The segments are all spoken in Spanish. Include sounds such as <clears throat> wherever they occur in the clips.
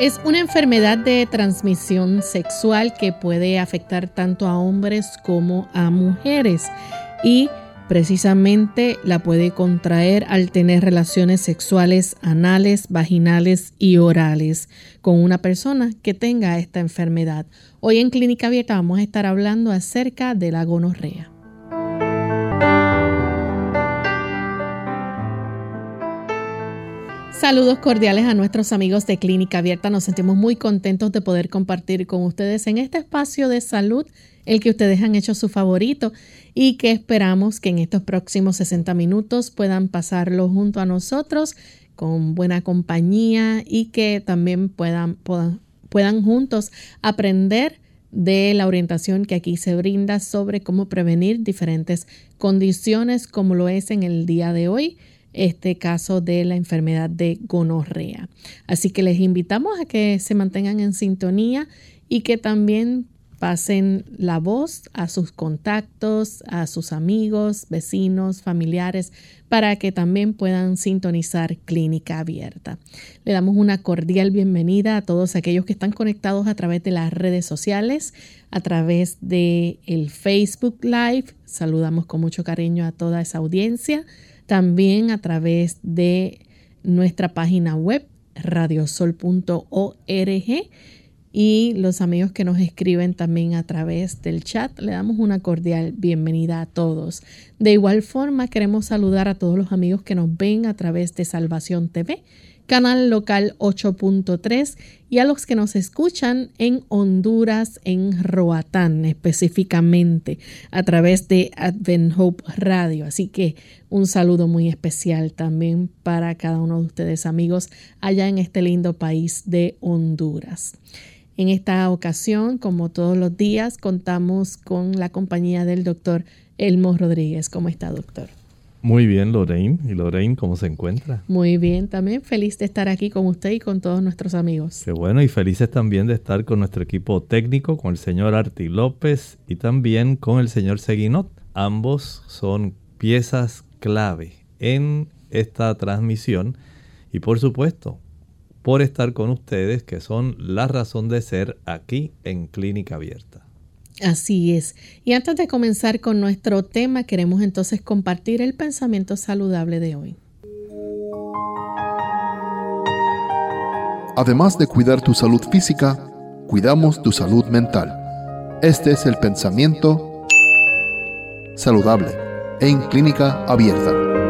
Es una enfermedad de transmisión sexual que puede afectar tanto a hombres como a mujeres y precisamente la puede contraer al tener relaciones sexuales anales, vaginales y orales con una persona que tenga esta enfermedad. Hoy en Clínica Abierta vamos a estar hablando acerca de la gonorrea. Saludos cordiales a nuestros amigos de Clínica Abierta. Nos sentimos muy contentos de poder compartir con ustedes en este espacio de salud el que ustedes han hecho su favorito y que esperamos que en estos próximos 60 minutos puedan pasarlo junto a nosotros con buena compañía y que también puedan, puedan, puedan juntos aprender de la orientación que aquí se brinda sobre cómo prevenir diferentes condiciones como lo es en el día de hoy este caso de la enfermedad de gonorrea. Así que les invitamos a que se mantengan en sintonía y que también pasen la voz a sus contactos, a sus amigos, vecinos, familiares, para que también puedan sintonizar Clínica Abierta. Le damos una cordial bienvenida a todos aquellos que están conectados a través de las redes sociales, a través de el Facebook Live. Saludamos con mucho cariño a toda esa audiencia también a través de nuestra página web radiosol.org y los amigos que nos escriben también a través del chat. Le damos una cordial bienvenida a todos. De igual forma, queremos saludar a todos los amigos que nos ven a través de Salvación TV canal local 8.3 y a los que nos escuchan en Honduras, en Roatán específicamente, a través de Advent Hope Radio. Así que un saludo muy especial también para cada uno de ustedes amigos allá en este lindo país de Honduras. En esta ocasión, como todos los días, contamos con la compañía del doctor Elmo Rodríguez. ¿Cómo está, doctor? Muy bien, Lorraine. ¿Y Lorraine cómo se encuentra? Muy bien, también feliz de estar aquí con usted y con todos nuestros amigos. Qué bueno, y felices también de estar con nuestro equipo técnico, con el señor Arti López y también con el señor Seguinot. Ambos son piezas clave en esta transmisión y por supuesto, por estar con ustedes, que son la razón de ser aquí en Clínica Abierta. Así es. Y antes de comenzar con nuestro tema, queremos entonces compartir el pensamiento saludable de hoy. Además de cuidar tu salud física, cuidamos tu salud mental. Este es el pensamiento saludable en clínica abierta.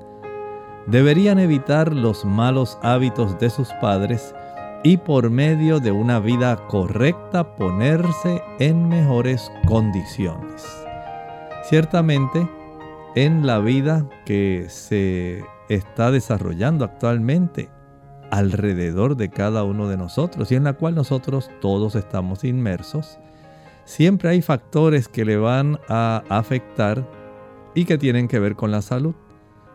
deberían evitar los malos hábitos de sus padres y por medio de una vida correcta ponerse en mejores condiciones. Ciertamente, en la vida que se está desarrollando actualmente alrededor de cada uno de nosotros y en la cual nosotros todos estamos inmersos, siempre hay factores que le van a afectar y que tienen que ver con la salud.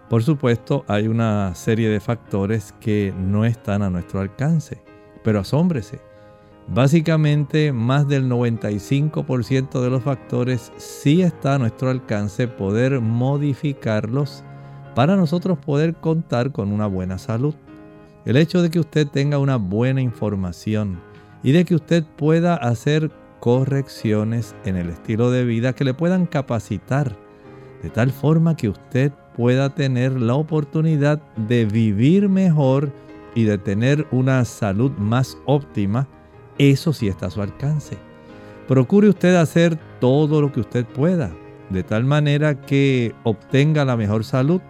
Por supuesto, hay una serie de factores que no están a nuestro alcance, pero asómbrese. Básicamente, más del 95% de los factores sí está a nuestro alcance poder modificarlos para nosotros poder contar con una buena salud. El hecho de que usted tenga una buena información y de que usted pueda hacer correcciones en el estilo de vida que le puedan capacitar de tal forma que usted pueda tener la oportunidad de vivir mejor y de tener una salud más óptima, eso sí está a su alcance. Procure usted hacer todo lo que usted pueda, de tal manera que obtenga la mejor salud.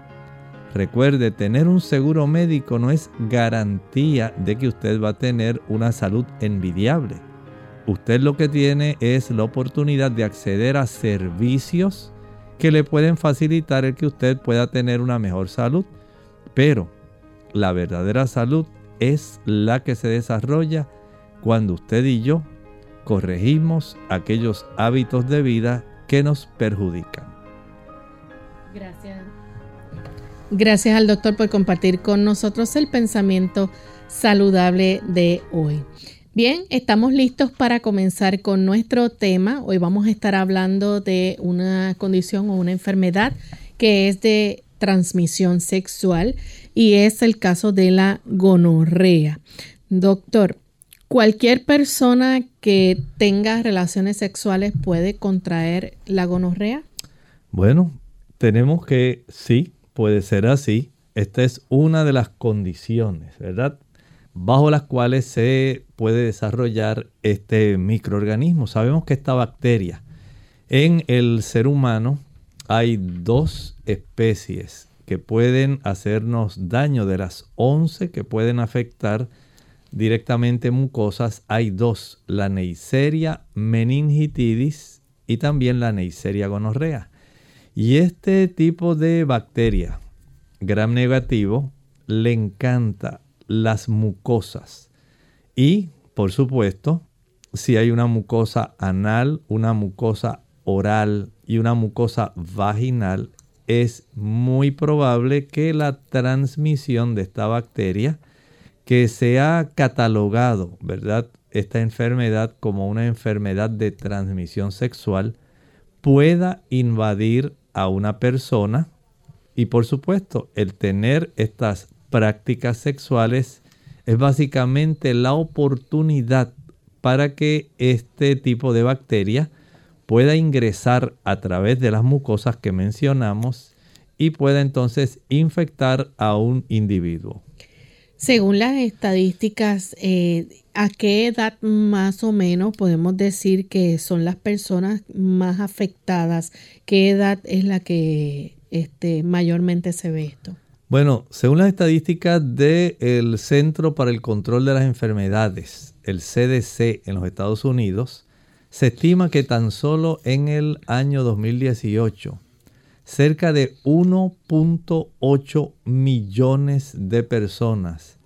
Recuerde, tener un seguro médico no es garantía de que usted va a tener una salud envidiable. Usted lo que tiene es la oportunidad de acceder a servicios que le pueden facilitar el que usted pueda tener una mejor salud. Pero la verdadera salud es la que se desarrolla cuando usted y yo corregimos aquellos hábitos de vida que nos perjudican. Gracias. Gracias al doctor por compartir con nosotros el pensamiento saludable de hoy. Bien, estamos listos para comenzar con nuestro tema. Hoy vamos a estar hablando de una condición o una enfermedad que es de transmisión sexual y es el caso de la gonorrea. Doctor, ¿cualquier persona que tenga relaciones sexuales puede contraer la gonorrea? Bueno, tenemos que sí, puede ser así. Esta es una de las condiciones, ¿verdad? bajo las cuales se puede desarrollar este microorganismo. Sabemos que esta bacteria en el ser humano hay dos especies que pueden hacernos daño. De las 11 que pueden afectar directamente mucosas, hay dos, la Neisseria meningitidis y también la Neisseria gonorrea. Y este tipo de bacteria, gram negativo, le encanta las mucosas. Y, por supuesto, si hay una mucosa anal, una mucosa oral y una mucosa vaginal, es muy probable que la transmisión de esta bacteria, que se ha catalogado, ¿verdad? Esta enfermedad como una enfermedad de transmisión sexual, pueda invadir a una persona y por supuesto el tener estas prácticas sexuales es básicamente la oportunidad para que este tipo de bacteria pueda ingresar a través de las mucosas que mencionamos y pueda entonces infectar a un individuo. Según las estadísticas, eh, ¿a qué edad más o menos podemos decir que son las personas más afectadas? ¿Qué edad es la que este, mayormente se ve esto? Bueno, según las estadísticas del Centro para el Control de las Enfermedades, el CDC en los Estados Unidos, se estima que tan solo en el año 2018, cerca de 1.8 millones de personas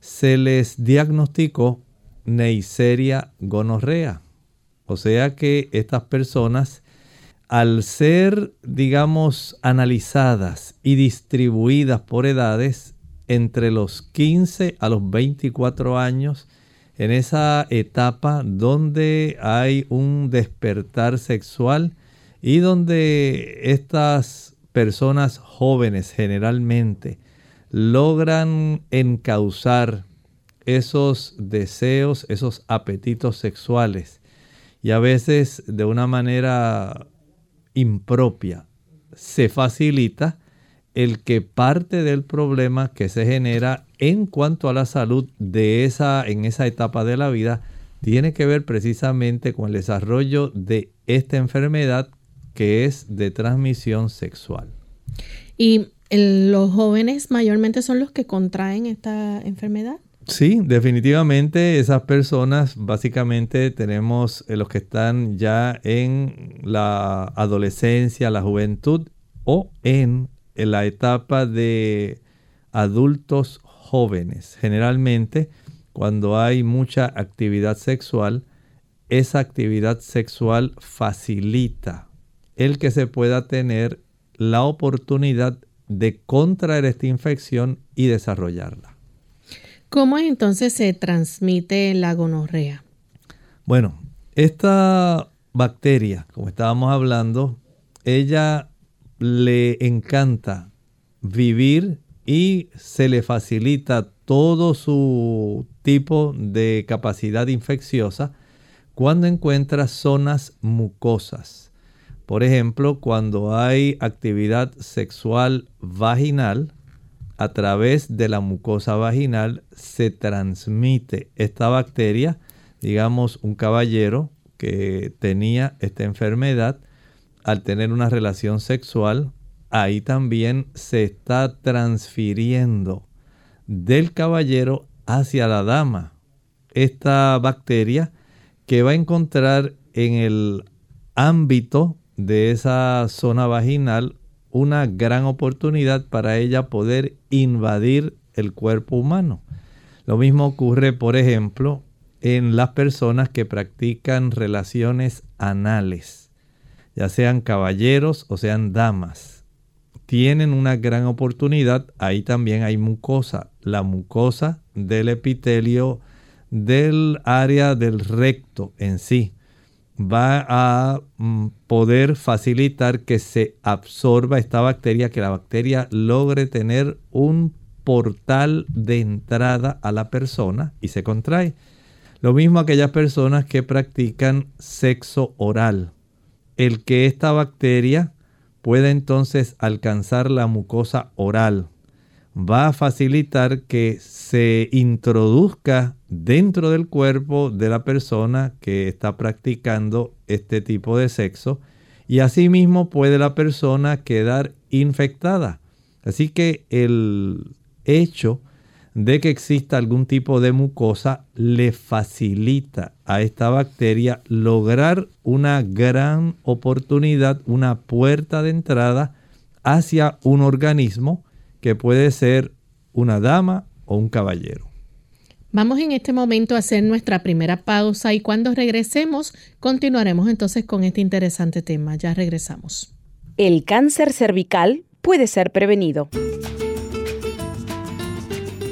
se les diagnosticó Neisseria gonorrea. O sea que estas personas al ser, digamos, analizadas y distribuidas por edades entre los 15 a los 24 años, en esa etapa donde hay un despertar sexual y donde estas personas jóvenes generalmente logran encauzar esos deseos, esos apetitos sexuales. Y a veces de una manera impropia, se facilita el que parte del problema que se genera en cuanto a la salud de esa en esa etapa de la vida tiene que ver precisamente con el desarrollo de esta enfermedad que es de transmisión sexual. ¿Y los jóvenes mayormente son los que contraen esta enfermedad? Sí, definitivamente esas personas, básicamente tenemos eh, los que están ya en la adolescencia, la juventud o en, la etapa de adultos jóvenes. Generalmente, cuando hay mucha actividad sexual, esa actividad sexual facilita el que se pueda tener la oportunidad de contraer esta infección y desarrollarla. ¿Cómo entonces se transmite la gonorrea? Bueno, esta bacteria, como estábamos hablando, ella le encanta vivir y se le facilita todo su tipo de capacidad infecciosa cuando encuentra zonas mucosas. Por ejemplo, cuando hay actividad sexual vaginal, a través de la mucosa vaginal se transmite esta bacteria. Digamos, un caballero que tenía esta enfermedad, al tener una relación sexual, ahí también se está transfiriendo del caballero hacia la dama. Esta bacteria que va a encontrar en el ámbito de esa zona vaginal una gran oportunidad para ella poder invadir el cuerpo humano. Lo mismo ocurre, por ejemplo, en las personas que practican relaciones anales, ya sean caballeros o sean damas. Tienen una gran oportunidad, ahí también hay mucosa, la mucosa del epitelio del área del recto en sí va a mm, poder facilitar que se absorba esta bacteria, que la bacteria logre tener un portal de entrada a la persona y se contrae. Lo mismo aquellas personas que practican sexo oral. El que esta bacteria pueda entonces alcanzar la mucosa oral va a facilitar que se introduzca dentro del cuerpo de la persona que está practicando este tipo de sexo y asimismo puede la persona quedar infectada. Así que el hecho de que exista algún tipo de mucosa le facilita a esta bacteria lograr una gran oportunidad, una puerta de entrada hacia un organismo que puede ser una dama o un caballero. Vamos en este momento a hacer nuestra primera pausa y cuando regresemos continuaremos entonces con este interesante tema. Ya regresamos. El cáncer cervical puede ser prevenido.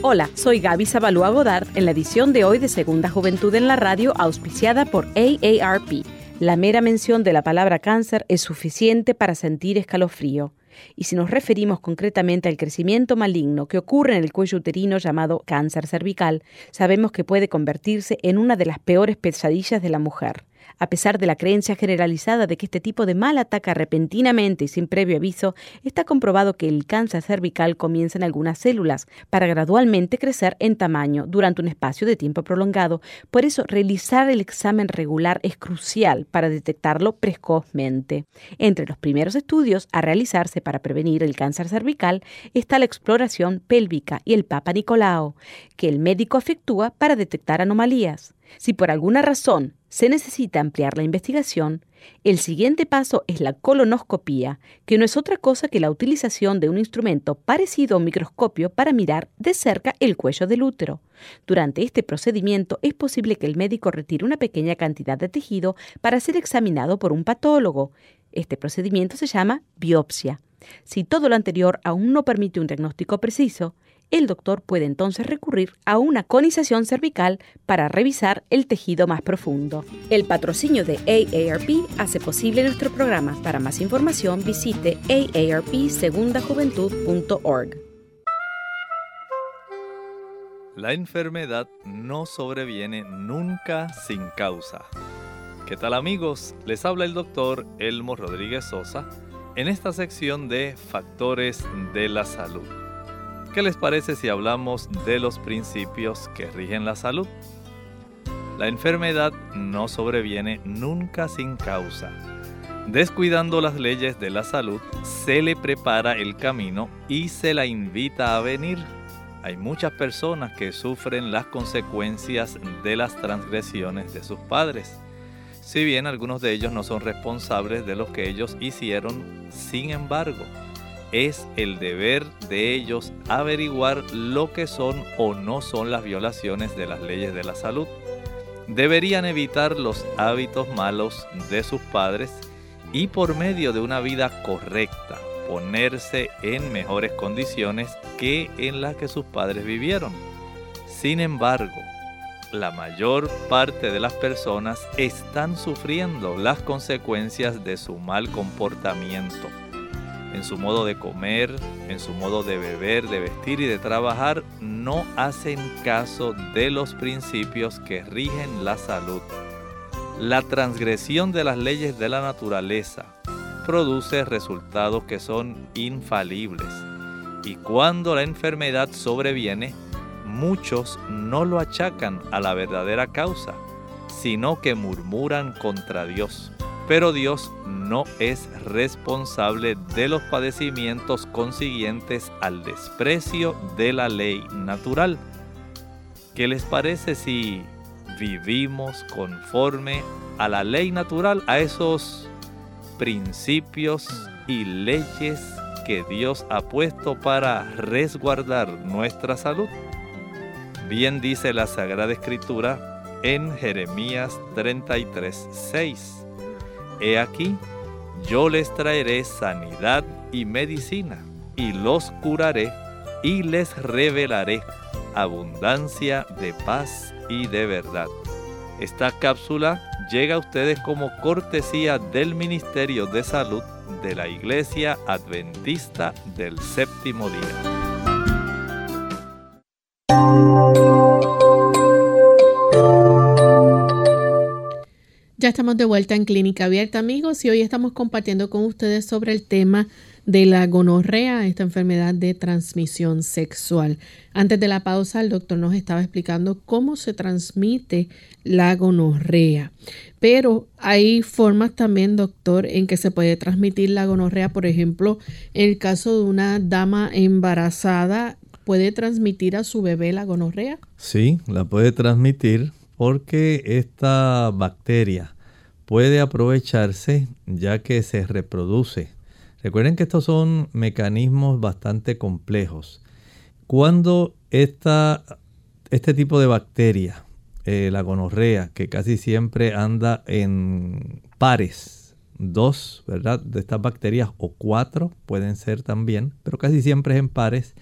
Hola, soy Gaby Zabalúa Godard en la edición de hoy de Segunda Juventud en la Radio auspiciada por AARP. La mera mención de la palabra cáncer es suficiente para sentir escalofrío. Y si nos referimos concretamente al crecimiento maligno que ocurre en el cuello uterino llamado cáncer cervical, sabemos que puede convertirse en una de las peores pesadillas de la mujer. A pesar de la creencia generalizada de que este tipo de mal ataca repentinamente y sin previo aviso, está comprobado que el cáncer cervical comienza en algunas células para gradualmente crecer en tamaño durante un espacio de tiempo prolongado. Por eso, realizar el examen regular es crucial para detectarlo precozmente. Entre los primeros estudios a realizarse para prevenir el cáncer cervical está la exploración pélvica y el Papa Nicolao, que el médico efectúa para detectar anomalías. Si por alguna razón se necesita ampliar la investigación, el siguiente paso es la colonoscopía, que no es otra cosa que la utilización de un instrumento parecido a un microscopio para mirar de cerca el cuello del útero. Durante este procedimiento es posible que el médico retire una pequeña cantidad de tejido para ser examinado por un patólogo. Este procedimiento se llama biopsia. Si todo lo anterior aún no permite un diagnóstico preciso, el doctor puede entonces recurrir a una conización cervical para revisar el tejido más profundo. El patrocinio de AARP hace posible nuestro programa. Para más información visite aarpsegundajuventud.org. La enfermedad no sobreviene nunca sin causa. ¿Qué tal amigos? Les habla el doctor Elmo Rodríguez Sosa en esta sección de Factores de la Salud. ¿Qué les parece si hablamos de los principios que rigen la salud? La enfermedad no sobreviene nunca sin causa. Descuidando las leyes de la salud, se le prepara el camino y se la invita a venir. Hay muchas personas que sufren las consecuencias de las transgresiones de sus padres. Si bien algunos de ellos no son responsables de lo que ellos hicieron, sin embargo, es el deber de ellos averiguar lo que son o no son las violaciones de las leyes de la salud. Deberían evitar los hábitos malos de sus padres y por medio de una vida correcta ponerse en mejores condiciones que en las que sus padres vivieron. Sin embargo, la mayor parte de las personas están sufriendo las consecuencias de su mal comportamiento en su modo de comer, en su modo de beber, de vestir y de trabajar, no hacen caso de los principios que rigen la salud. la transgresión de las leyes de la naturaleza produce resultados que son infalibles. Y cuando la enfermedad sobreviene, muchos no lo achacan a la verdadera causa, sino que murmuran contra Dios. Pero Dios no es responsable de los padecimientos consiguientes al desprecio de la ley natural. ¿Qué les parece si vivimos conforme a la ley natural, a esos principios y leyes que Dios ha puesto para resguardar nuestra salud? Bien dice la Sagrada Escritura en Jeremías 33, 6. He aquí, yo les traeré sanidad y medicina, y los curaré, y les revelaré abundancia de paz y de verdad. Esta cápsula llega a ustedes como cortesía del Ministerio de Salud de la Iglesia Adventista del Séptimo Día. Ya estamos de vuelta en Clínica Abierta, amigos, y hoy estamos compartiendo con ustedes sobre el tema de la gonorrea, esta enfermedad de transmisión sexual. Antes de la pausa, el doctor nos estaba explicando cómo se transmite la gonorrea. Pero hay formas también, doctor, en que se puede transmitir la gonorrea. Por ejemplo, en el caso de una dama embarazada, ¿puede transmitir a su bebé la gonorrea? Sí, la puede transmitir porque esta bacteria puede aprovecharse ya que se reproduce. Recuerden que estos son mecanismos bastante complejos. Cuando esta, este tipo de bacteria, eh, la gonorrea, que casi siempre anda en pares, dos, ¿verdad? De estas bacterias o cuatro pueden ser también, pero casi siempre es en pares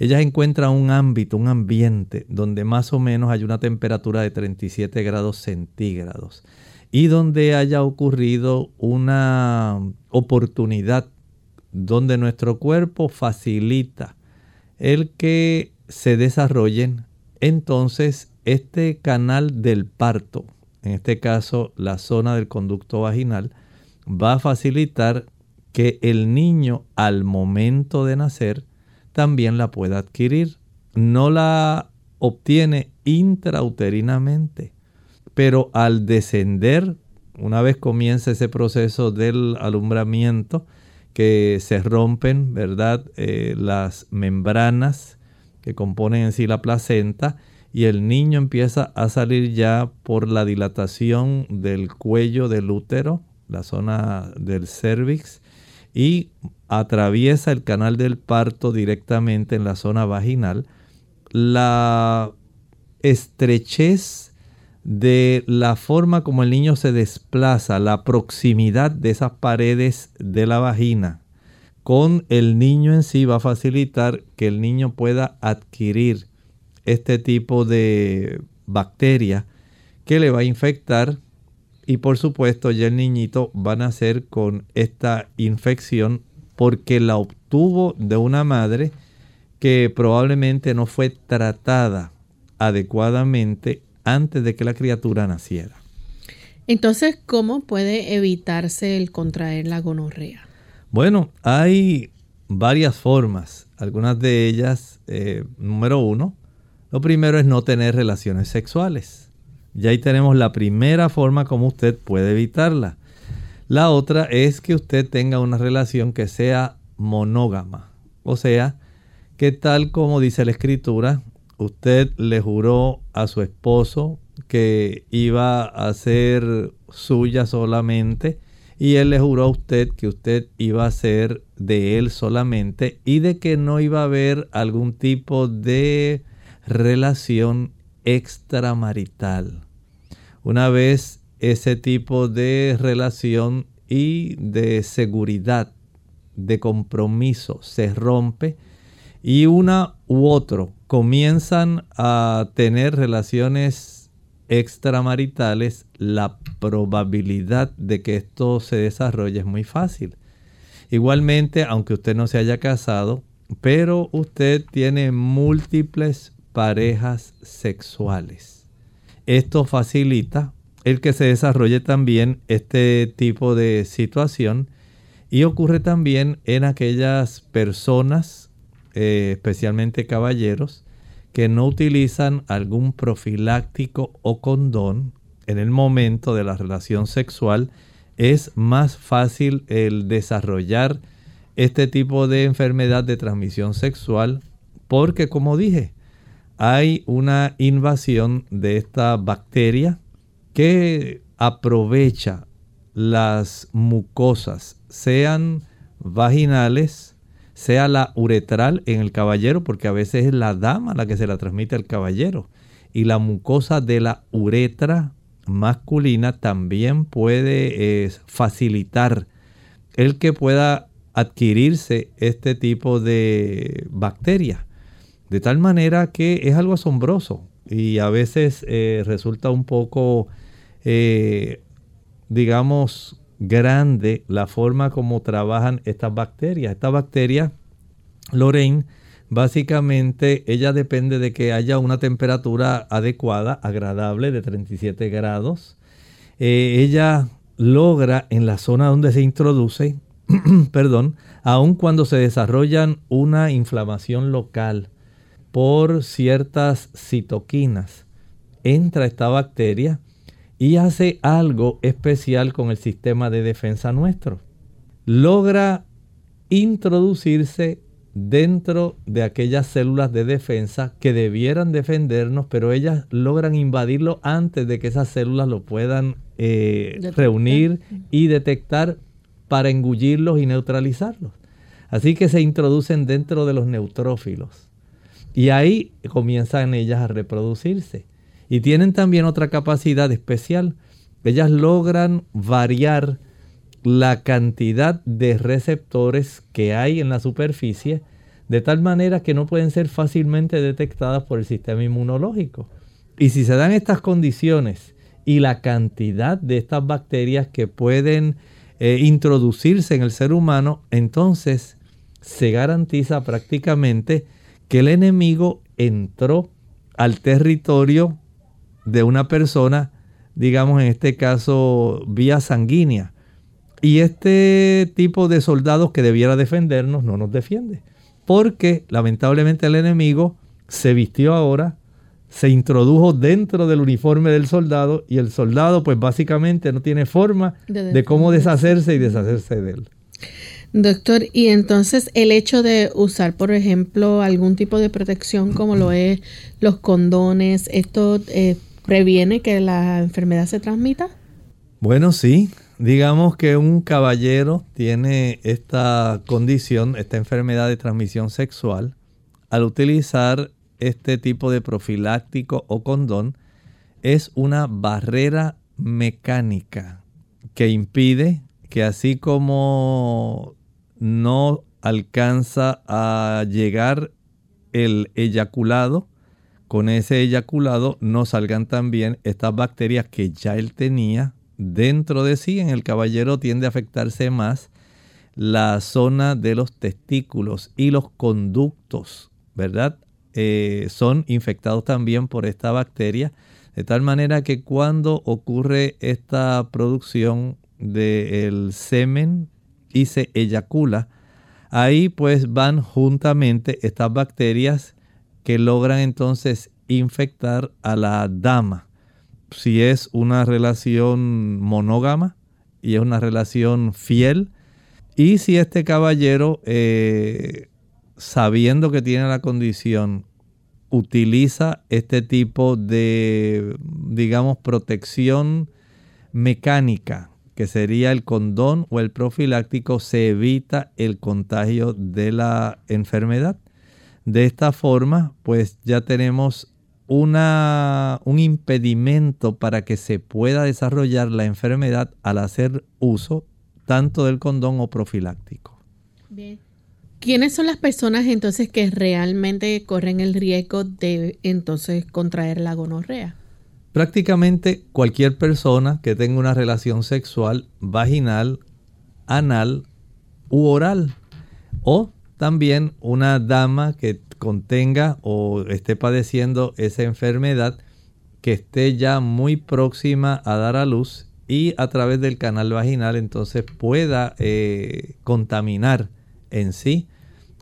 ellas encuentran un ámbito, un ambiente donde más o menos hay una temperatura de 37 grados centígrados y donde haya ocurrido una oportunidad donde nuestro cuerpo facilita el que se desarrollen, entonces este canal del parto, en este caso la zona del conducto vaginal, va a facilitar que el niño al momento de nacer también la puede adquirir. No la obtiene intrauterinamente, pero al descender, una vez comienza ese proceso del alumbramiento, que se rompen, ¿verdad? Eh, las membranas que componen en sí la placenta y el niño empieza a salir ya por la dilatación del cuello del útero, la zona del cervix, y atraviesa el canal del parto directamente en la zona vaginal, la estrechez de la forma como el niño se desplaza, la proximidad de esas paredes de la vagina con el niño en sí va a facilitar que el niño pueda adquirir este tipo de bacteria que le va a infectar y por supuesto ya el niñito va a nacer con esta infección porque la obtuvo de una madre que probablemente no fue tratada adecuadamente antes de que la criatura naciera. Entonces, ¿cómo puede evitarse el contraer la gonorrea? Bueno, hay varias formas. Algunas de ellas, eh, número uno, lo primero es no tener relaciones sexuales. Ya ahí tenemos la primera forma como usted puede evitarla. La otra es que usted tenga una relación que sea monógama. O sea, que tal como dice la escritura, usted le juró a su esposo que iba a ser suya solamente y él le juró a usted que usted iba a ser de él solamente y de que no iba a haber algún tipo de relación extramarital. Una vez ese tipo de relación y de seguridad, de compromiso se rompe y una u otro comienzan a tener relaciones extramaritales, la probabilidad de que esto se desarrolle es muy fácil. Igualmente, aunque usted no se haya casado, pero usted tiene múltiples parejas sexuales. Esto facilita el que se desarrolle también este tipo de situación y ocurre también en aquellas personas, eh, especialmente caballeros, que no utilizan algún profiláctico o condón en el momento de la relación sexual, es más fácil el desarrollar este tipo de enfermedad de transmisión sexual porque, como dije, hay una invasión de esta bacteria que aprovecha las mucosas, sean vaginales, sea la uretral en el caballero, porque a veces es la dama la que se la transmite al caballero, y la mucosa de la uretra masculina también puede eh, facilitar el que pueda adquirirse este tipo de bacteria. De tal manera que es algo asombroso y a veces eh, resulta un poco, eh, digamos, grande la forma como trabajan estas bacterias. Esta bacteria, Lorraine, básicamente ella depende de que haya una temperatura adecuada, agradable, de 37 grados. Eh, ella logra en la zona donde se introduce, <clears throat> perdón, aun cuando se desarrollan una inflamación local, por ciertas citoquinas. Entra esta bacteria y hace algo especial con el sistema de defensa nuestro. Logra introducirse dentro de aquellas células de defensa que debieran defendernos, pero ellas logran invadirlo antes de que esas células lo puedan eh, reunir y detectar para engullirlos y neutralizarlos. Así que se introducen dentro de los neutrófilos. Y ahí comienzan ellas a reproducirse. Y tienen también otra capacidad especial. Ellas logran variar la cantidad de receptores que hay en la superficie de tal manera que no pueden ser fácilmente detectadas por el sistema inmunológico. Y si se dan estas condiciones y la cantidad de estas bacterias que pueden eh, introducirse en el ser humano, entonces se garantiza prácticamente que el enemigo entró al territorio de una persona, digamos en este caso vía sanguínea. Y este tipo de soldados que debiera defendernos no nos defiende. Porque lamentablemente el enemigo se vistió ahora, se introdujo dentro del uniforme del soldado y el soldado pues básicamente no tiene forma de cómo deshacerse y deshacerse de él. Doctor, y entonces el hecho de usar, por ejemplo, algún tipo de protección como lo es los condones, ¿esto eh, previene que la enfermedad se transmita? Bueno, sí. Digamos que un caballero tiene esta condición, esta enfermedad de transmisión sexual, al utilizar este tipo de profiláctico o condón, es una barrera mecánica que impide que así como no alcanza a llegar el eyaculado, con ese eyaculado no salgan también estas bacterias que ya él tenía dentro de sí. En el caballero tiende a afectarse más la zona de los testículos y los conductos, ¿verdad? Eh, son infectados también por esta bacteria, de tal manera que cuando ocurre esta producción del semen y se eyacula, ahí pues van juntamente estas bacterias que logran entonces infectar a la dama. Si es una relación monógama y es una relación fiel, y si este caballero, eh, sabiendo que tiene la condición, utiliza este tipo de, digamos, protección mecánica que sería el condón o el profiláctico, se evita el contagio de la enfermedad. De esta forma, pues ya tenemos una, un impedimento para que se pueda desarrollar la enfermedad al hacer uso tanto del condón o profiláctico. ¿Quiénes son las personas entonces que realmente corren el riesgo de entonces contraer la gonorrea? Prácticamente cualquier persona que tenga una relación sexual vaginal, anal u oral. O también una dama que contenga o esté padeciendo esa enfermedad que esté ya muy próxima a dar a luz y a través del canal vaginal entonces pueda eh, contaminar en sí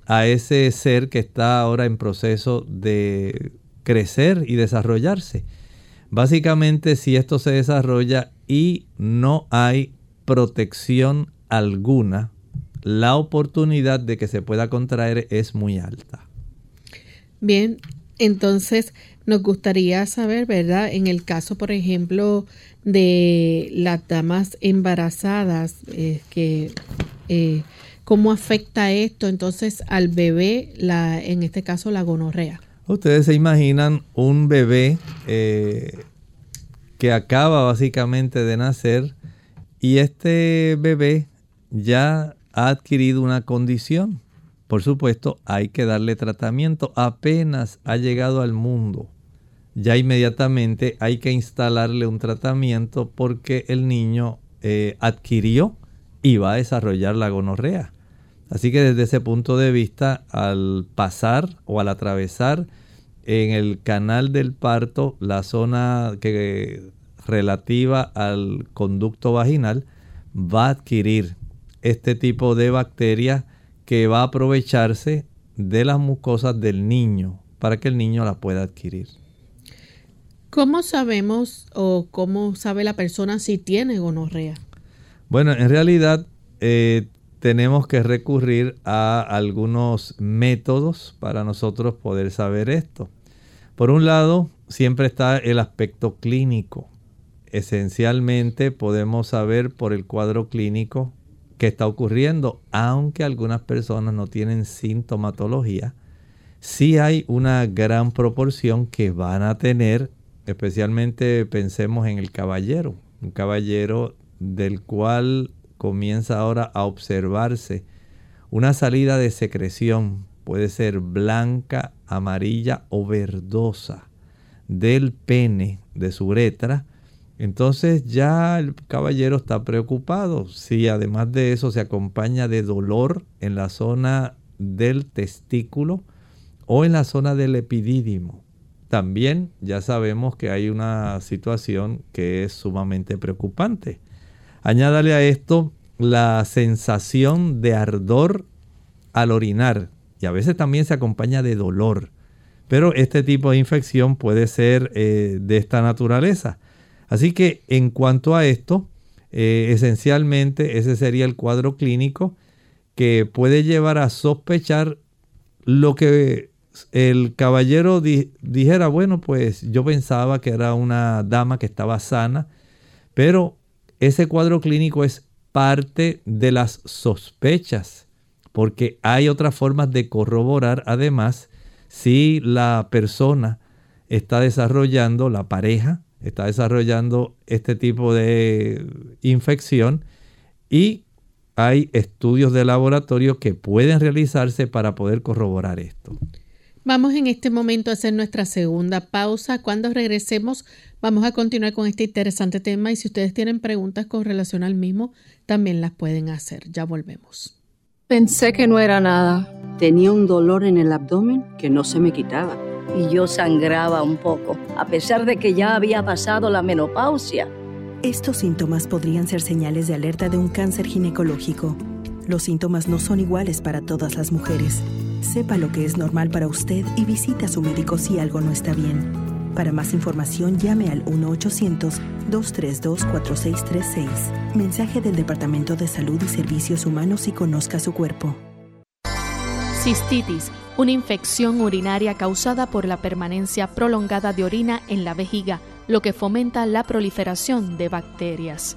a ese ser que está ahora en proceso de crecer y desarrollarse. Básicamente si esto se desarrolla y no hay protección alguna, la oportunidad de que se pueda contraer es muy alta. Bien, entonces nos gustaría saber, ¿verdad? En el caso, por ejemplo, de las damas embarazadas, eh, que eh, cómo afecta esto entonces al bebé, la, en este caso la gonorrea. Ustedes se imaginan un bebé eh, que acaba básicamente de nacer y este bebé ya ha adquirido una condición. Por supuesto, hay que darle tratamiento. Apenas ha llegado al mundo, ya inmediatamente hay que instalarle un tratamiento porque el niño eh, adquirió y va a desarrollar la gonorrea. Así que desde ese punto de vista, al pasar o al atravesar en el canal del parto, la zona que relativa al conducto vaginal, va a adquirir este tipo de bacteria que va a aprovecharse de las mucosas del niño para que el niño la pueda adquirir. ¿Cómo sabemos o cómo sabe la persona si tiene gonorrea? Bueno, en realidad eh, tenemos que recurrir a algunos métodos para nosotros poder saber esto. Por un lado, siempre está el aspecto clínico. Esencialmente podemos saber por el cuadro clínico qué está ocurriendo, aunque algunas personas no tienen sintomatología. Sí hay una gran proporción que van a tener especialmente pensemos en el caballero, un caballero del cual comienza ahora a observarse una salida de secreción, puede ser blanca, amarilla o verdosa, del pene, de su uretra, entonces ya el caballero está preocupado. Si además de eso se acompaña de dolor en la zona del testículo o en la zona del epidídimo, también ya sabemos que hay una situación que es sumamente preocupante. Añádale a esto la sensación de ardor al orinar y a veces también se acompaña de dolor. Pero este tipo de infección puede ser eh, de esta naturaleza. Así que en cuanto a esto, eh, esencialmente ese sería el cuadro clínico que puede llevar a sospechar lo que el caballero dijera, bueno, pues yo pensaba que era una dama que estaba sana, pero ese cuadro clínico es parte de las sospechas, porque hay otras formas de corroborar además si la persona está desarrollando, la pareja está desarrollando este tipo de infección y hay estudios de laboratorio que pueden realizarse para poder corroborar esto. Vamos en este momento a hacer nuestra segunda pausa. Cuando regresemos vamos a continuar con este interesante tema y si ustedes tienen preguntas con relación al mismo, también las pueden hacer. Ya volvemos. Pensé que no era nada. Tenía un dolor en el abdomen que no se me quitaba. Y yo sangraba un poco, a pesar de que ya había pasado la menopausia. Estos síntomas podrían ser señales de alerta de un cáncer ginecológico. Los síntomas no son iguales para todas las mujeres. Sepa lo que es normal para usted y visite a su médico si algo no está bien. Para más información llame al 1-800-232-4636. Mensaje del Departamento de Salud y Servicios Humanos y conozca su cuerpo. Cistitis, una infección urinaria causada por la permanencia prolongada de orina en la vejiga, lo que fomenta la proliferación de bacterias.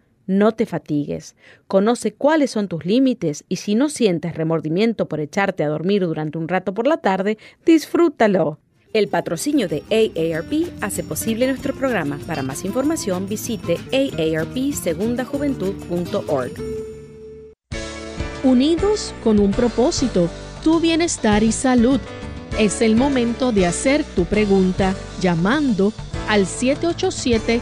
No te fatigues. Conoce cuáles son tus límites y si no sientes remordimiento por echarte a dormir durante un rato por la tarde, disfrútalo. El patrocinio de AARP hace posible nuestro programa. Para más información visite aarpsegundajuventud.org. Unidos con un propósito, tu bienestar y salud. Es el momento de hacer tu pregunta llamando al 787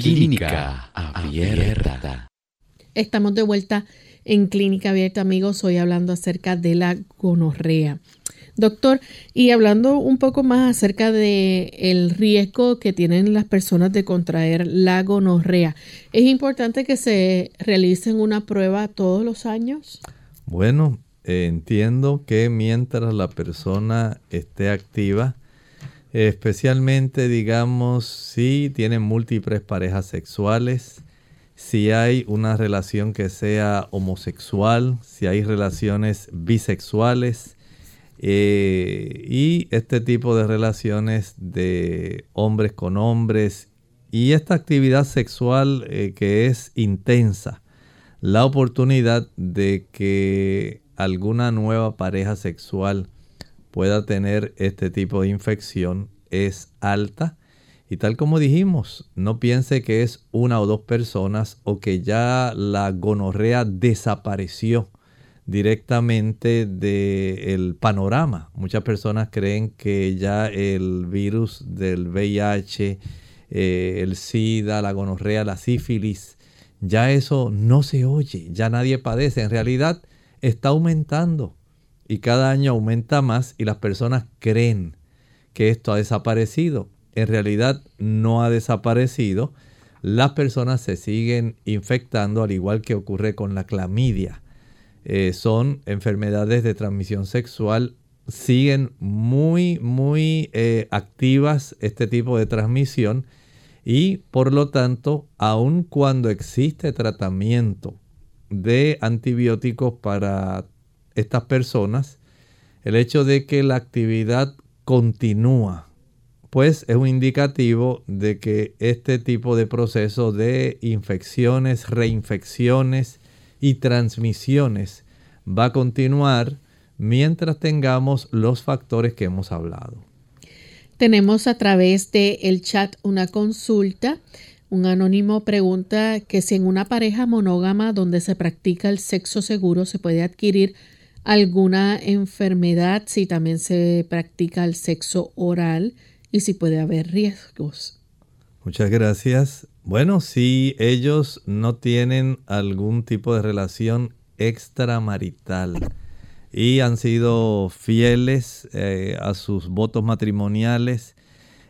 Clínica Abierta. Estamos de vuelta en Clínica Abierta, amigos, hoy hablando acerca de la gonorrea. Doctor, y hablando un poco más acerca de el riesgo que tienen las personas de contraer la gonorrea, ¿es importante que se realicen una prueba todos los años? Bueno, entiendo que mientras la persona esté activa, especialmente digamos si tienen múltiples parejas sexuales, si hay una relación que sea homosexual, si hay relaciones bisexuales eh, y este tipo de relaciones de hombres con hombres. Y esta actividad sexual eh, que es intensa, la oportunidad de que alguna nueva pareja sexual pueda tener este tipo de infección es alta. Y tal como dijimos, no piense que es una o dos personas o que ya la gonorrea desapareció directamente del panorama. Muchas personas creen que ya el virus del VIH, eh, el SIDA, la gonorrea, la sífilis, ya eso no se oye, ya nadie padece. En realidad está aumentando y cada año aumenta más y las personas creen que esto ha desaparecido. En realidad no ha desaparecido. Las personas se siguen infectando al igual que ocurre con la clamidia. Eh, son enfermedades de transmisión sexual. Siguen muy, muy eh, activas este tipo de transmisión y por lo tanto, aun cuando existe tratamiento de antibióticos para estas personas, el hecho de que la actividad continúa, pues es un indicativo de que este tipo de proceso de infecciones, reinfecciones y transmisiones va a continuar mientras tengamos los factores que hemos hablado. Tenemos a través del el chat una consulta. Un anónimo pregunta que si en una pareja monógama donde se practica el sexo seguro se puede adquirir alguna enfermedad, si también se practica el sexo oral y si puede haber riesgos. Muchas gracias. Bueno, si ellos no tienen algún tipo de relación extramarital y han sido fieles eh, a sus votos matrimoniales,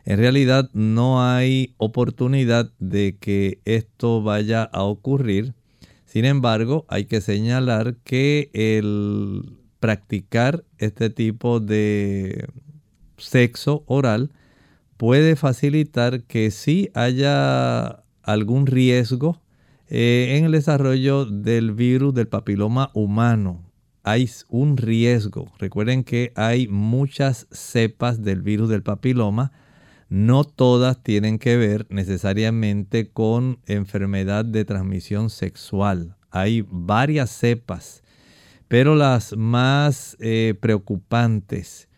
en realidad no hay oportunidad de que esto vaya a ocurrir sin embargo, hay que señalar que el practicar este tipo de sexo oral puede facilitar que sí haya algún riesgo eh, en el desarrollo del virus del papiloma humano. hay un riesgo. Recuerden que hay muchas cepas del virus del papiloma. No todas tienen que ver necesariamente con enfermedad de transmisión sexual. Hay varias cepas, pero las más eh, preocupantes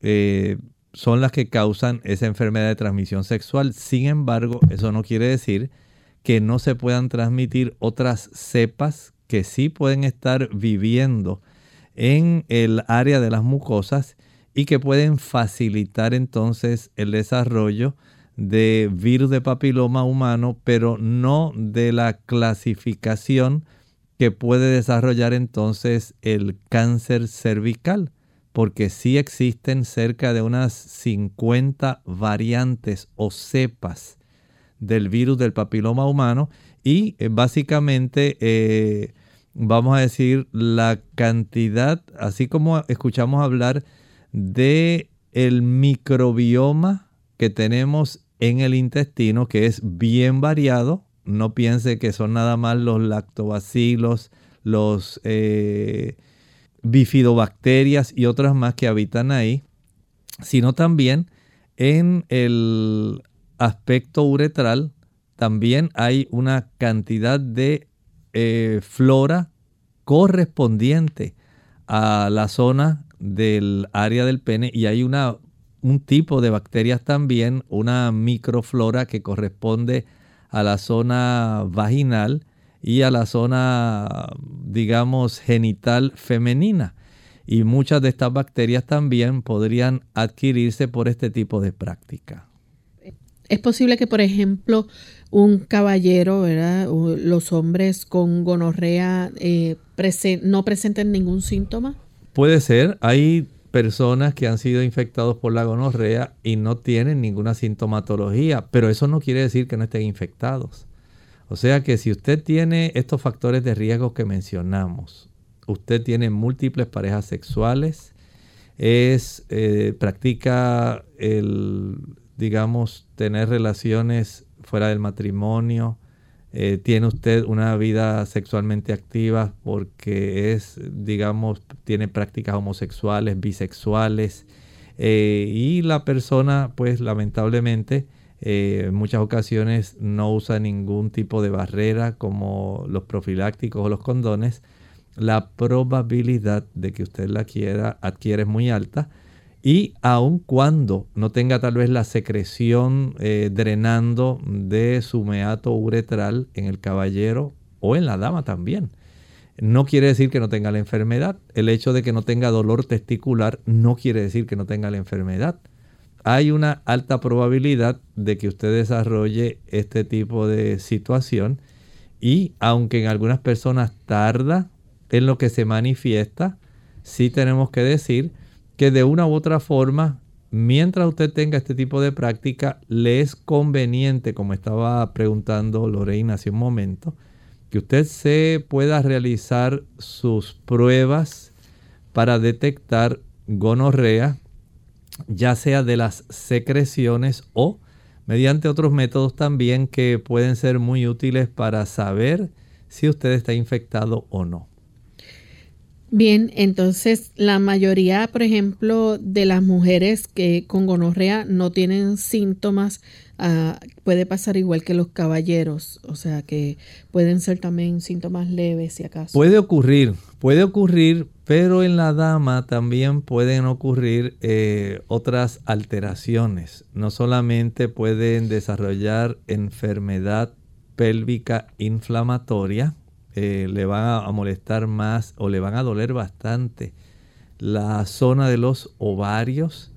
eh, son las que causan esa enfermedad de transmisión sexual. Sin embargo, eso no quiere decir que no se puedan transmitir otras cepas que sí pueden estar viviendo en el área de las mucosas y que pueden facilitar entonces el desarrollo de virus de papiloma humano, pero no de la clasificación que puede desarrollar entonces el cáncer cervical, porque sí existen cerca de unas 50 variantes o cepas del virus del papiloma humano y eh, básicamente eh, vamos a decir la cantidad, así como escuchamos hablar de el microbioma que tenemos en el intestino, que es bien variado. No piense que son nada más los lactobacilos, los eh, bifidobacterias y otras más que habitan ahí, sino también en el aspecto uretral también hay una cantidad de eh, flora correspondiente a la zona del área del pene y hay una, un tipo de bacterias también, una microflora que corresponde a la zona vaginal y a la zona, digamos, genital femenina. Y muchas de estas bacterias también podrían adquirirse por este tipo de práctica. Es posible que, por ejemplo, un caballero, ¿verdad? los hombres con gonorrea eh, no presenten ningún síntoma. Puede ser. Hay personas que han sido infectados por la gonorrea y no tienen ninguna sintomatología, pero eso no quiere decir que no estén infectados. O sea que si usted tiene estos factores de riesgo que mencionamos, usted tiene múltiples parejas sexuales, es eh, practica el digamos, tener relaciones fuera del matrimonio, eh, tiene usted una vida sexualmente activa porque es, digamos, tiene prácticas homosexuales, bisexuales, eh, y la persona, pues lamentablemente, eh, en muchas ocasiones no usa ningún tipo de barrera como los profilácticos o los condones, la probabilidad de que usted la quiera adquiere es muy alta y aun cuando no tenga tal vez la secreción eh, drenando de su meato uretral en el caballero o en la dama también. No quiere decir que no tenga la enfermedad. El hecho de que no tenga dolor testicular no quiere decir que no tenga la enfermedad. Hay una alta probabilidad de que usted desarrolle este tipo de situación y aunque en algunas personas tarda en lo que se manifiesta, sí tenemos que decir que de una u otra forma, mientras usted tenga este tipo de práctica, le es conveniente, como estaba preguntando Lorena hace un momento, que usted se pueda realizar sus pruebas para detectar gonorrea, ya sea de las secreciones o mediante otros métodos también que pueden ser muy útiles para saber si usted está infectado o no. Bien, entonces la mayoría, por ejemplo, de las mujeres que con gonorrea no tienen síntomas, ah, puede pasar igual que los caballeros, o sea que pueden ser también síntomas leves si acaso. Puede ocurrir, puede ocurrir, pero en la dama también pueden ocurrir eh, otras alteraciones. No solamente pueden desarrollar enfermedad pélvica inflamatoria, eh, le van a molestar más o le van a doler bastante la zona de los ovarios,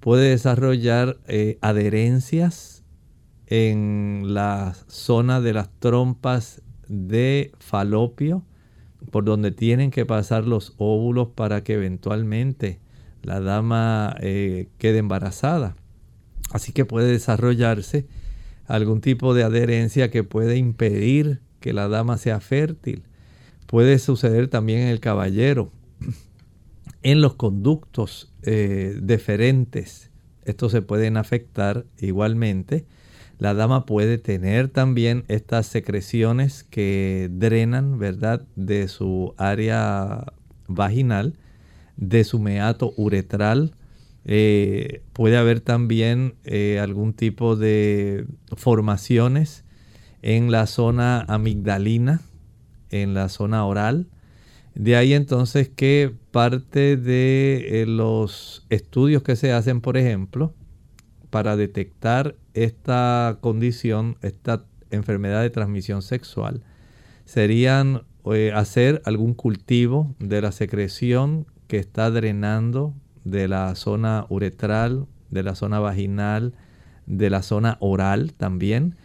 puede desarrollar eh, adherencias en la zona de las trompas de falopio, por donde tienen que pasar los óvulos para que eventualmente la dama eh, quede embarazada. Así que puede desarrollarse algún tipo de adherencia que puede impedir que la dama sea fértil. Puede suceder también en el caballero, <clears throat> en los conductos eh, deferentes. Estos se pueden afectar igualmente. La dama puede tener también estas secreciones que drenan, ¿verdad?, de su área vaginal, de su meato uretral. Eh, puede haber también eh, algún tipo de formaciones en la zona amigdalina, en la zona oral. De ahí entonces que parte de eh, los estudios que se hacen, por ejemplo, para detectar esta condición, esta enfermedad de transmisión sexual, serían eh, hacer algún cultivo de la secreción que está drenando de la zona uretral, de la zona vaginal, de la zona oral también.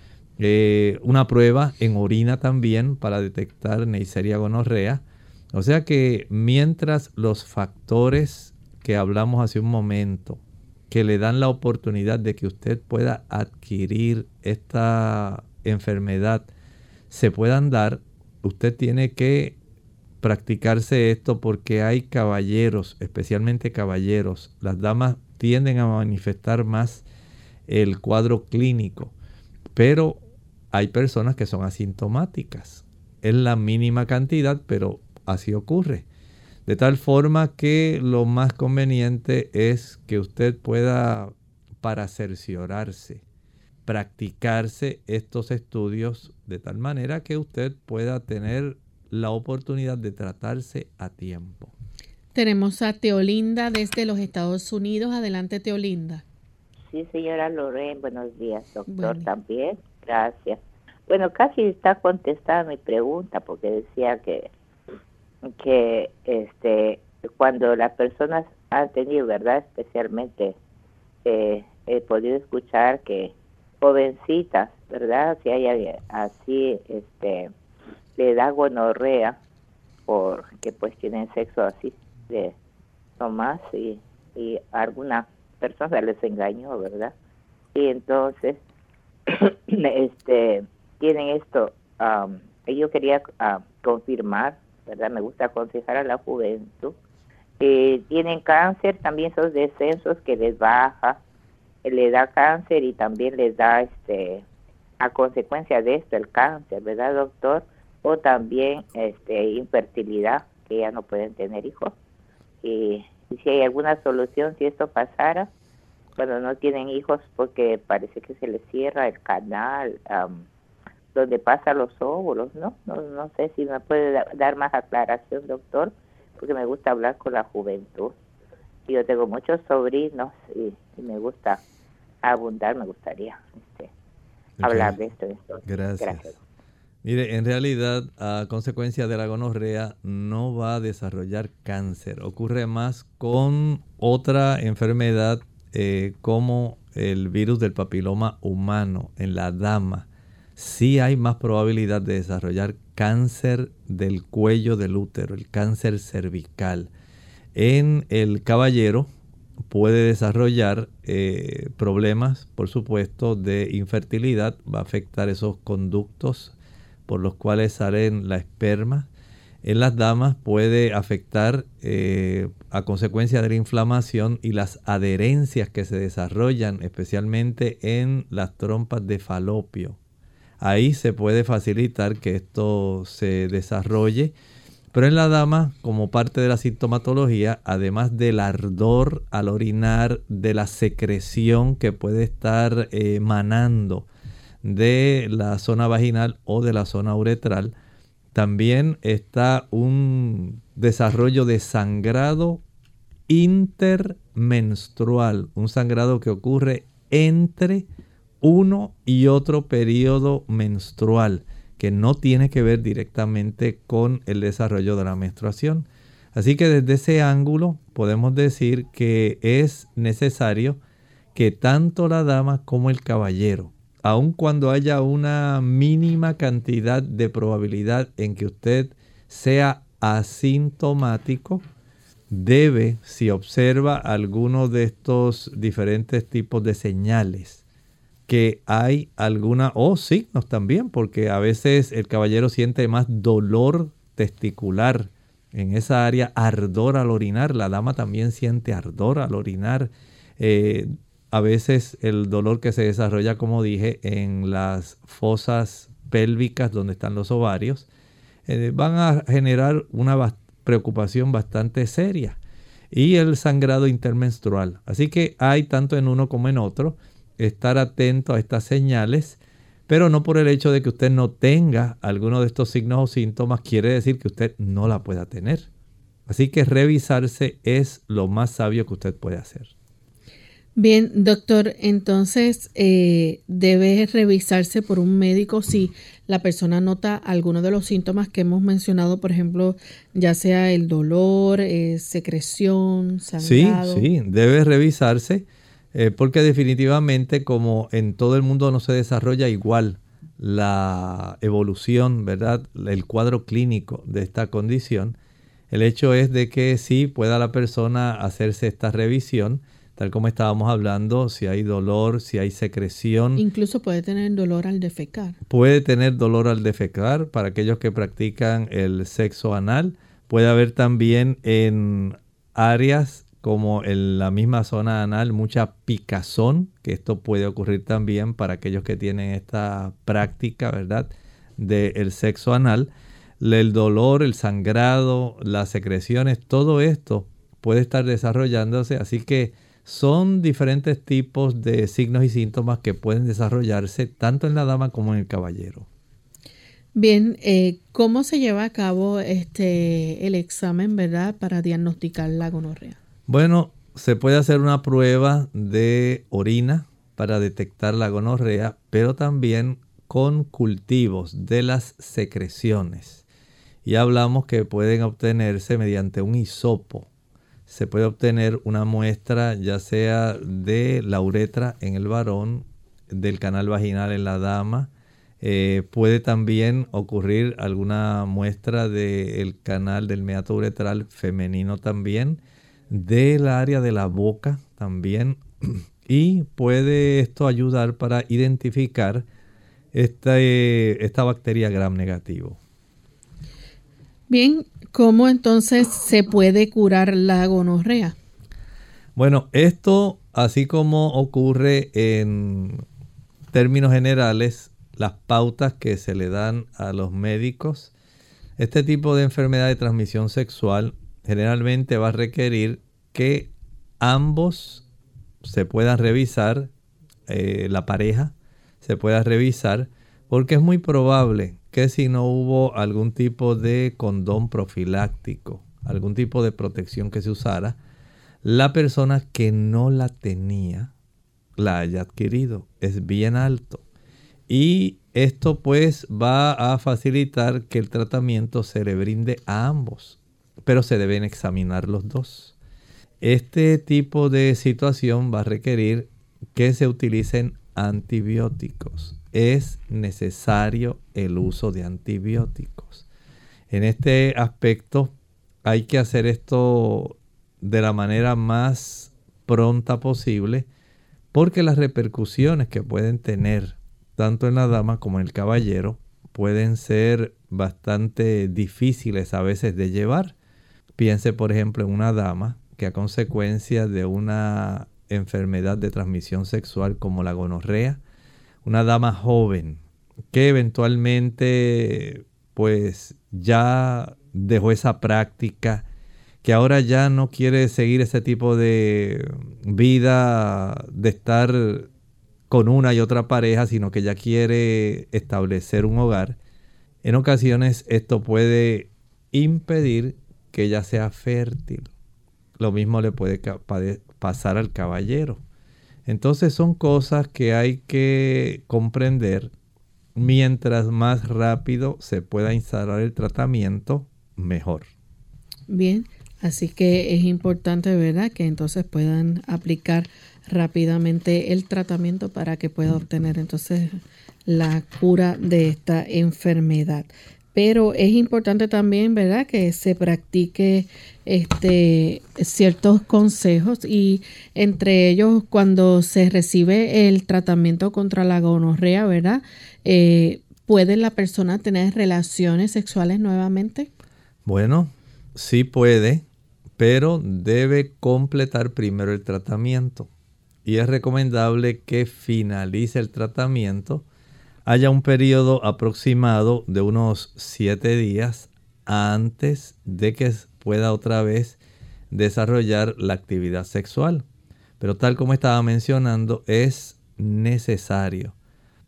Eh, una prueba en orina también para detectar Neisseria gonorrea. O sea que mientras los factores que hablamos hace un momento, que le dan la oportunidad de que usted pueda adquirir esta enfermedad, se puedan dar, usted tiene que practicarse esto porque hay caballeros, especialmente caballeros. Las damas tienden a manifestar más el cuadro clínico, pero hay personas que son asintomáticas. Es la mínima cantidad, pero así ocurre. De tal forma que lo más conveniente es que usted pueda, para cerciorarse, practicarse estos estudios de tal manera que usted pueda tener la oportunidad de tratarse a tiempo. Tenemos a Teolinda desde los Estados Unidos. Adelante, Teolinda. Sí, señora Lorraine, buenos días, doctor, también. Gracias. Bueno, casi está contestada mi pregunta porque decía que, que este, cuando las personas han tenido, ¿verdad? Especialmente eh, he podido escuchar que jovencitas, ¿verdad? Si hay así, este, le da gonorrea porque pues tienen sexo así de nomás y, y alguna persona les engañó, ¿verdad? Y entonces, <coughs> este, tienen esto, um, yo quería confirmar, ¿verdad? Me gusta aconsejar a la juventud. Eh, tienen cáncer, también esos descensos que les baja, le da cáncer y también les da este a consecuencia de esto el cáncer, ¿verdad, doctor? O también este infertilidad, que ya no pueden tener hijos. Y, si hay alguna solución si esto pasara, cuando no tienen hijos porque parece que se les cierra el canal donde pasa los óvulos, ¿no? ¿no? No sé si me puede dar más aclaración, doctor, porque me gusta hablar con la juventud. Yo tengo muchos sobrinos y me gusta abundar, me gustaría este, hablar de esto. Gracias. Mire, en realidad, a consecuencia de la gonorrea, no va a desarrollar cáncer. Ocurre más con otra enfermedad eh, como el virus del papiloma humano en la dama. Sí hay más probabilidad de desarrollar cáncer del cuello del útero, el cáncer cervical. En el caballero, puede desarrollar eh, problemas, por supuesto, de infertilidad, va a afectar esos conductos por los cuales salen la esperma. En las damas puede afectar eh, a consecuencia de la inflamación y las adherencias que se desarrollan, especialmente en las trompas de falopio. Ahí se puede facilitar que esto se desarrolle pero en la dama, como parte de la sintomatología, además del ardor al orinar, de la secreción que puede estar emanando de la zona vaginal o de la zona uretral, también está un desarrollo de sangrado intermenstrual, un sangrado que ocurre entre uno y otro periodo menstrual que no tiene que ver directamente con el desarrollo de la menstruación. Así que desde ese ángulo podemos decir que es necesario que tanto la dama como el caballero, aun cuando haya una mínima cantidad de probabilidad en que usted sea asintomático, debe, si observa alguno de estos diferentes tipos de señales, que hay alguna, o signos también, porque a veces el caballero siente más dolor testicular en esa área, ardor al orinar, la dama también siente ardor al orinar. Eh, a veces el dolor que se desarrolla, como dije, en las fosas pélvicas donde están los ovarios, eh, van a generar una preocupación bastante seria. Y el sangrado intermenstrual. Así que hay tanto en uno como en otro estar atento a estas señales, pero no por el hecho de que usted no tenga alguno de estos signos o síntomas quiere decir que usted no la pueda tener. Así que revisarse es lo más sabio que usted puede hacer. Bien, doctor, entonces eh, debe revisarse por un médico si la persona nota alguno de los síntomas que hemos mencionado, por ejemplo, ya sea el dolor, eh, secreción, sangrado. Sí, sí, debe revisarse eh, porque definitivamente como en todo el mundo no se desarrolla igual la evolución, ¿verdad? El cuadro clínico de esta condición, el hecho es de que sí pueda la persona hacerse esta revisión tal como estábamos hablando, si hay dolor, si hay secreción. Incluso puede tener dolor al defecar. Puede tener dolor al defecar para aquellos que practican el sexo anal. Puede haber también en áreas como en la misma zona anal mucha picazón, que esto puede ocurrir también para aquellos que tienen esta práctica, ¿verdad? Del sexo anal. El dolor, el sangrado, las secreciones, todo esto puede estar desarrollándose, así que son diferentes tipos de signos y síntomas que pueden desarrollarse tanto en la dama como en el caballero. Bien, eh, ¿cómo se lleva a cabo este el examen, verdad, para diagnosticar la gonorrea? Bueno, se puede hacer una prueba de orina para detectar la gonorrea, pero también con cultivos de las secreciones. Y hablamos que pueden obtenerse mediante un hisopo se puede obtener una muestra ya sea de la uretra en el varón, del canal vaginal en la dama. Eh, puede también ocurrir alguna muestra del canal del meato uretral femenino también, del área de la boca también. <clears throat> Y puede esto ayudar para identificar esta, esta bacteria gram negativo. Bien, ¿cómo entonces se puede curar la gonorrea? Bueno, esto, así como ocurre en términos generales, las pautas que se le dan a los médicos, este tipo de enfermedad de transmisión sexual generalmente va a requerir que ambos se puedan revisar, eh, la pareja se pueda revisar, porque es muy probable que si no hubo algún tipo de condón profiláctico, algún tipo de protección que se usara, la persona que no la tenía la haya adquirido. Es bien alto. Y esto pues va a facilitar que el tratamiento se le brinde a ambos, pero se deben examinar los dos. Este tipo de situación va a requerir que se utilicen antibióticos es necesario el uso de antibióticos. En este aspecto hay que hacer esto de la manera más pronta posible porque las repercusiones que pueden tener tanto en la dama como en el caballero pueden ser bastante difíciles a veces de llevar. Piense por ejemplo en una dama que a consecuencia de una enfermedad de transmisión sexual como la gonorrea, una dama joven que eventualmente pues ya dejó esa práctica, que ahora ya no quiere seguir ese tipo de vida de estar con una y otra pareja, sino que ya quiere establecer un hogar. En ocasiones esto puede impedir que ella sea fértil. Lo mismo le puede pasar al caballero. Entonces son cosas que hay que comprender. Mientras más rápido se pueda instalar el tratamiento, mejor. Bien, así que es importante, ¿verdad?, que entonces puedan aplicar rápidamente el tratamiento para que pueda obtener entonces la cura de esta enfermedad pero es importante también, ¿verdad?, que se practique este, ciertos consejos y entre ellos cuando se recibe el tratamiento contra la gonorrea, ¿verdad? Eh, ¿Puede la persona tener relaciones sexuales nuevamente? Bueno, sí puede, pero debe completar primero el tratamiento. Y es recomendable que finalice el tratamiento haya un periodo aproximado de unos 7 días antes de que pueda otra vez desarrollar la actividad sexual. Pero tal como estaba mencionando, es necesario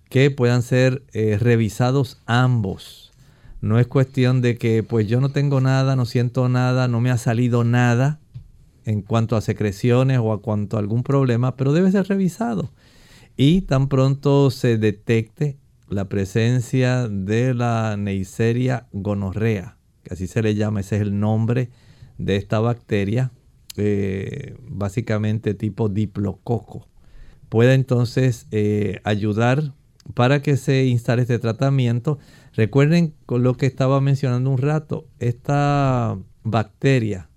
que puedan ser eh, revisados ambos. No es cuestión de que pues yo no tengo nada, no siento nada, no me ha salido nada en cuanto a secreciones o a cuanto a algún problema, pero debe ser revisado. Y tan pronto se detecte la presencia de la Neisseria gonorrea, que así se le llama, ese es el nombre de esta bacteria, eh, básicamente tipo diplococo, puede entonces eh, ayudar para que se instale este tratamiento. Recuerden con lo que estaba mencionando un rato, esta bacteria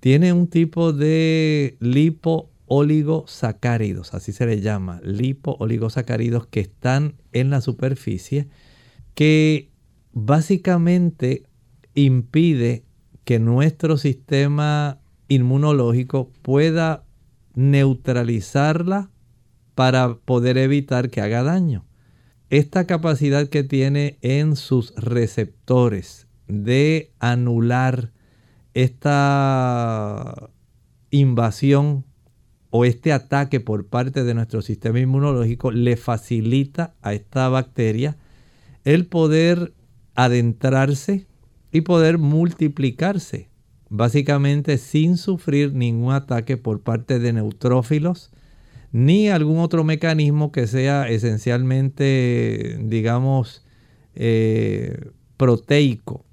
tiene un tipo de lipo-oligosacáridos, así se le llama, lipo-oligosacáridos que están en la superficie, que básicamente impide que nuestro sistema inmunológico pueda neutralizarla para poder evitar que haga daño. Esta capacidad que tiene en sus receptores de anular esta invasión o este ataque por parte de nuestro sistema inmunológico le facilita a esta bacteria el poder adentrarse y poder multiplicarse, básicamente sin sufrir ningún ataque por parte de neutrófilos ni algún otro mecanismo que sea esencialmente, digamos, eh, proteico,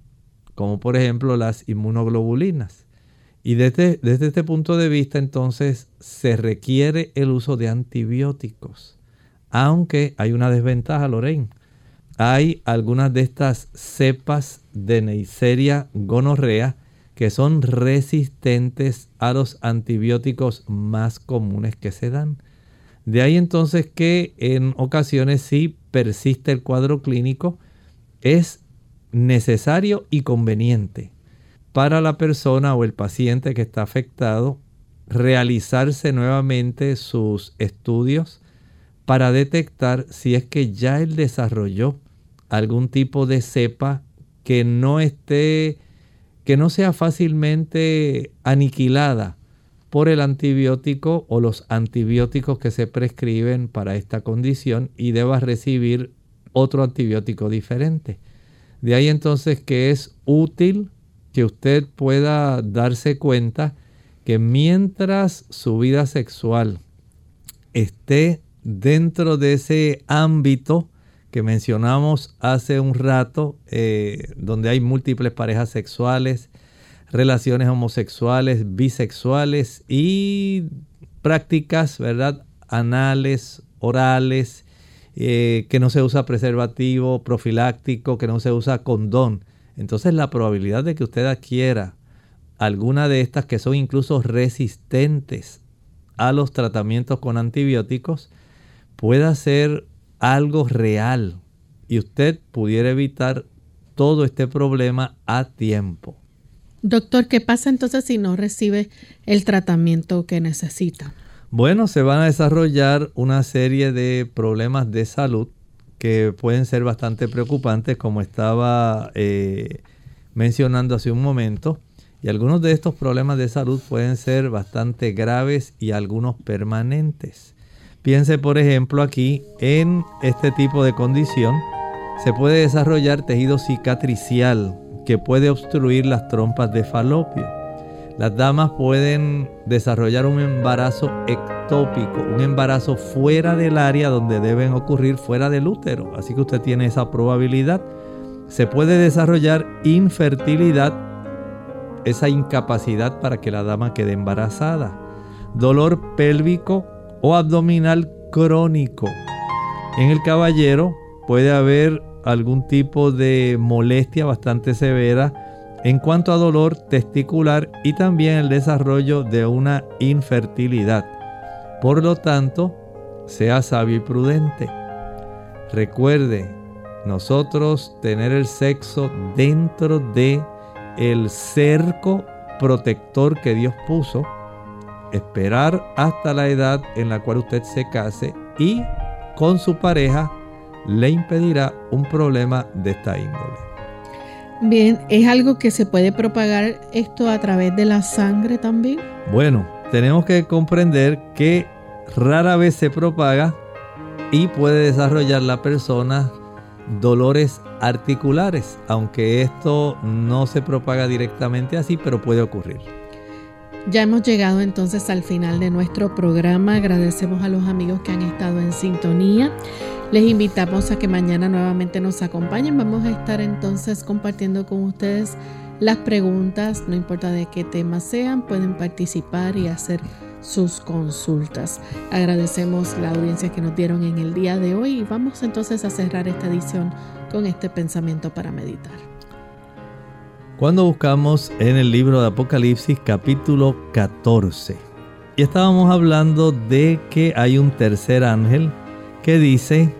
como por ejemplo las inmunoglobulinas. Y desde, este punto de vista entonces se requiere el uso de antibióticos, aunque hay una desventaja, Lorraine. Hay algunas de estas cepas de Neisseria gonorrea que son resistentes a los antibióticos más comunes que se dan. De ahí entonces que en ocasiones si persiste el cuadro clínico, es necesario y conveniente para la persona o el paciente que está afectado realizarse nuevamente sus estudios para detectar si es que ya él desarrolló algún tipo de cepa que no esté, que no sea fácilmente aniquilada por el antibiótico o los antibióticos que se prescriben para esta condición y deba recibir otro antibiótico diferente. De ahí entonces que es útil que usted pueda darse cuenta que mientras su vida sexual esté dentro de ese ámbito que mencionamos hace un rato, eh, donde hay múltiples parejas sexuales, relaciones homosexuales, bisexuales y prácticas, ¿verdad? Anales, orales, eh, que no se usa preservativo profiláctico, que no se usa condón. Entonces la probabilidad de que usted adquiera alguna de estas que son incluso resistentes a los tratamientos con antibióticos pueda ser algo real y usted pudiera evitar todo este problema a tiempo. Doctor, ¿qué pasa entonces si no recibe el tratamiento que necesita? Bueno, se van a desarrollar una serie de problemas de salud que pueden ser bastante preocupantes, como estaba eh, mencionando hace un momento. Y algunos de estos problemas de salud pueden ser bastante graves y algunos permanentes. Piense por ejemplo aquí en este tipo de condición. Se puede desarrollar tejido cicatricial que puede obstruir las trompas de falopio. Las damas pueden desarrollar un embarazo un embarazo fuera del área donde deben ocurrir, fuera del útero. Así que usted tiene esa probabilidad. Se puede desarrollar infertilidad, esa incapacidad para que la dama quede embarazada. Dolor pélvico o abdominal crónico. En el caballero puede haber algún tipo de molestia bastante severa en cuanto a dolor testicular y también el desarrollo de una infertilidad. Por lo tanto, sea sabio y prudente. Recuerde, nosotros tener el sexo dentro de el cerco protector que Dios puso esperar hasta la edad en la cual usted se case y con su pareja le impedirá un problema de esta índole. Bien, ¿es algo que se puede propagar esto a través de la sangre también? Bueno, tenemos que comprender que rara vez se propaga y puede desarrollar la persona dolores articulares, aunque esto no se propaga directamente así, pero puede ocurrir. Ya hemos llegado entonces al final de nuestro programa. Agradecemos a los amigos que han estado en sintonía. Les invitamos a que mañana nuevamente nos acompañen. Vamos a estar entonces compartiendo con ustedes las preguntas, no importa de qué tema sean, pueden participar y hacer sus consultas. Agradecemos la audiencia que nos dieron en el día de hoy y vamos entonces a cerrar esta edición con este pensamiento para meditar. Cuando buscamos en el libro de Apocalipsis capítulo 14 y estábamos hablando de que hay un tercer ángel que dice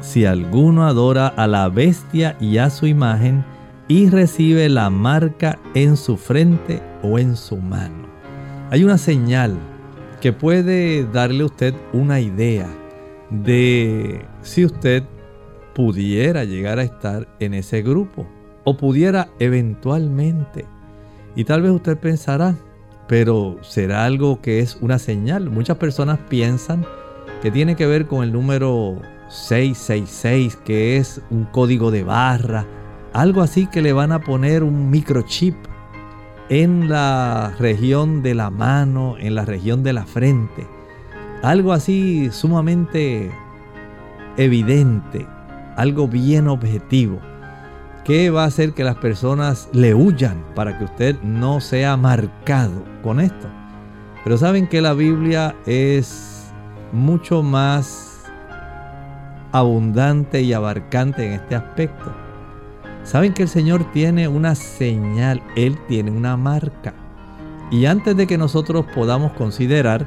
si alguno adora a la bestia y a su imagen y recibe la marca en su frente o en su mano. Hay una señal que puede darle a usted una idea de si usted pudiera llegar a estar en ese grupo o pudiera eventualmente. Y tal vez usted pensará, pero será algo que es una señal. Muchas personas piensan que tiene que ver con el número 666, que es un código de barra, algo así que le van a poner un microchip en la región de la mano, en la región de la frente. Algo así sumamente evidente, algo bien objetivo, que va a hacer que las personas le huyan para que usted no sea marcado con esto. Pero saben que la Biblia es mucho más abundante y abarcante en este aspecto. Saben que el Señor tiene una señal, Él tiene una marca. Y antes de que nosotros podamos considerar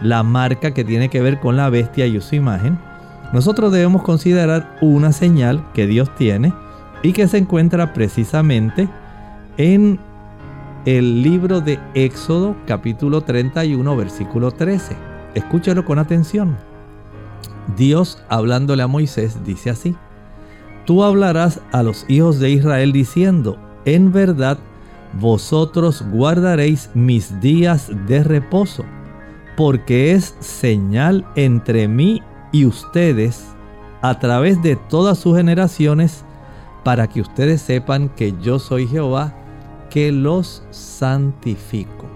la marca que tiene que ver con la bestia y su imagen, nosotros debemos considerar una señal que Dios tiene y que se encuentra precisamente en el libro de Éxodo capítulo 31 versículo 13. Escúchalo con atención. Dios hablándole a Moisés dice así, Tú hablarás a los hijos de Israel diciendo, en verdad, vosotros guardaréis mis días de reposo, porque es señal entre mí y ustedes a través de todas sus generaciones, para que ustedes sepan que yo soy Jehová, que los santifico.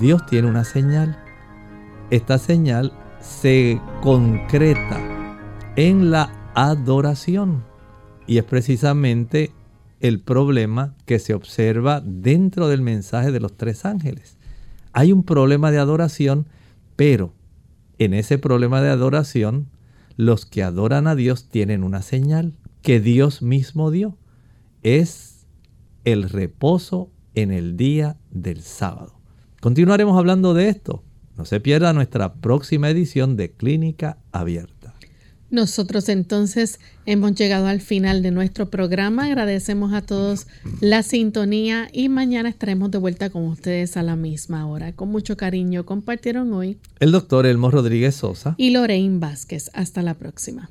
Dios tiene una señal. Esta señal se concreta en la adoración. Y es precisamente el problema que se observa dentro del mensaje de los tres ángeles. Hay un problema de adoración, pero en ese problema de adoración, los que adoran a Dios tienen una señal que Dios mismo dio. Es el reposo en el día del sábado. Continuaremos hablando de esto no se pierda nuestra próxima edición de Clínica Abierta. Nosotros entonces hemos llegado al final de nuestro programa. Agradecemos a todos la sintonía y mañana estaremos de vuelta con ustedes a la misma hora. Con mucho cariño compartieron hoy el doctor Elmo Rodríguez Sosa y Lorraine Vázquez. Hasta la próxima.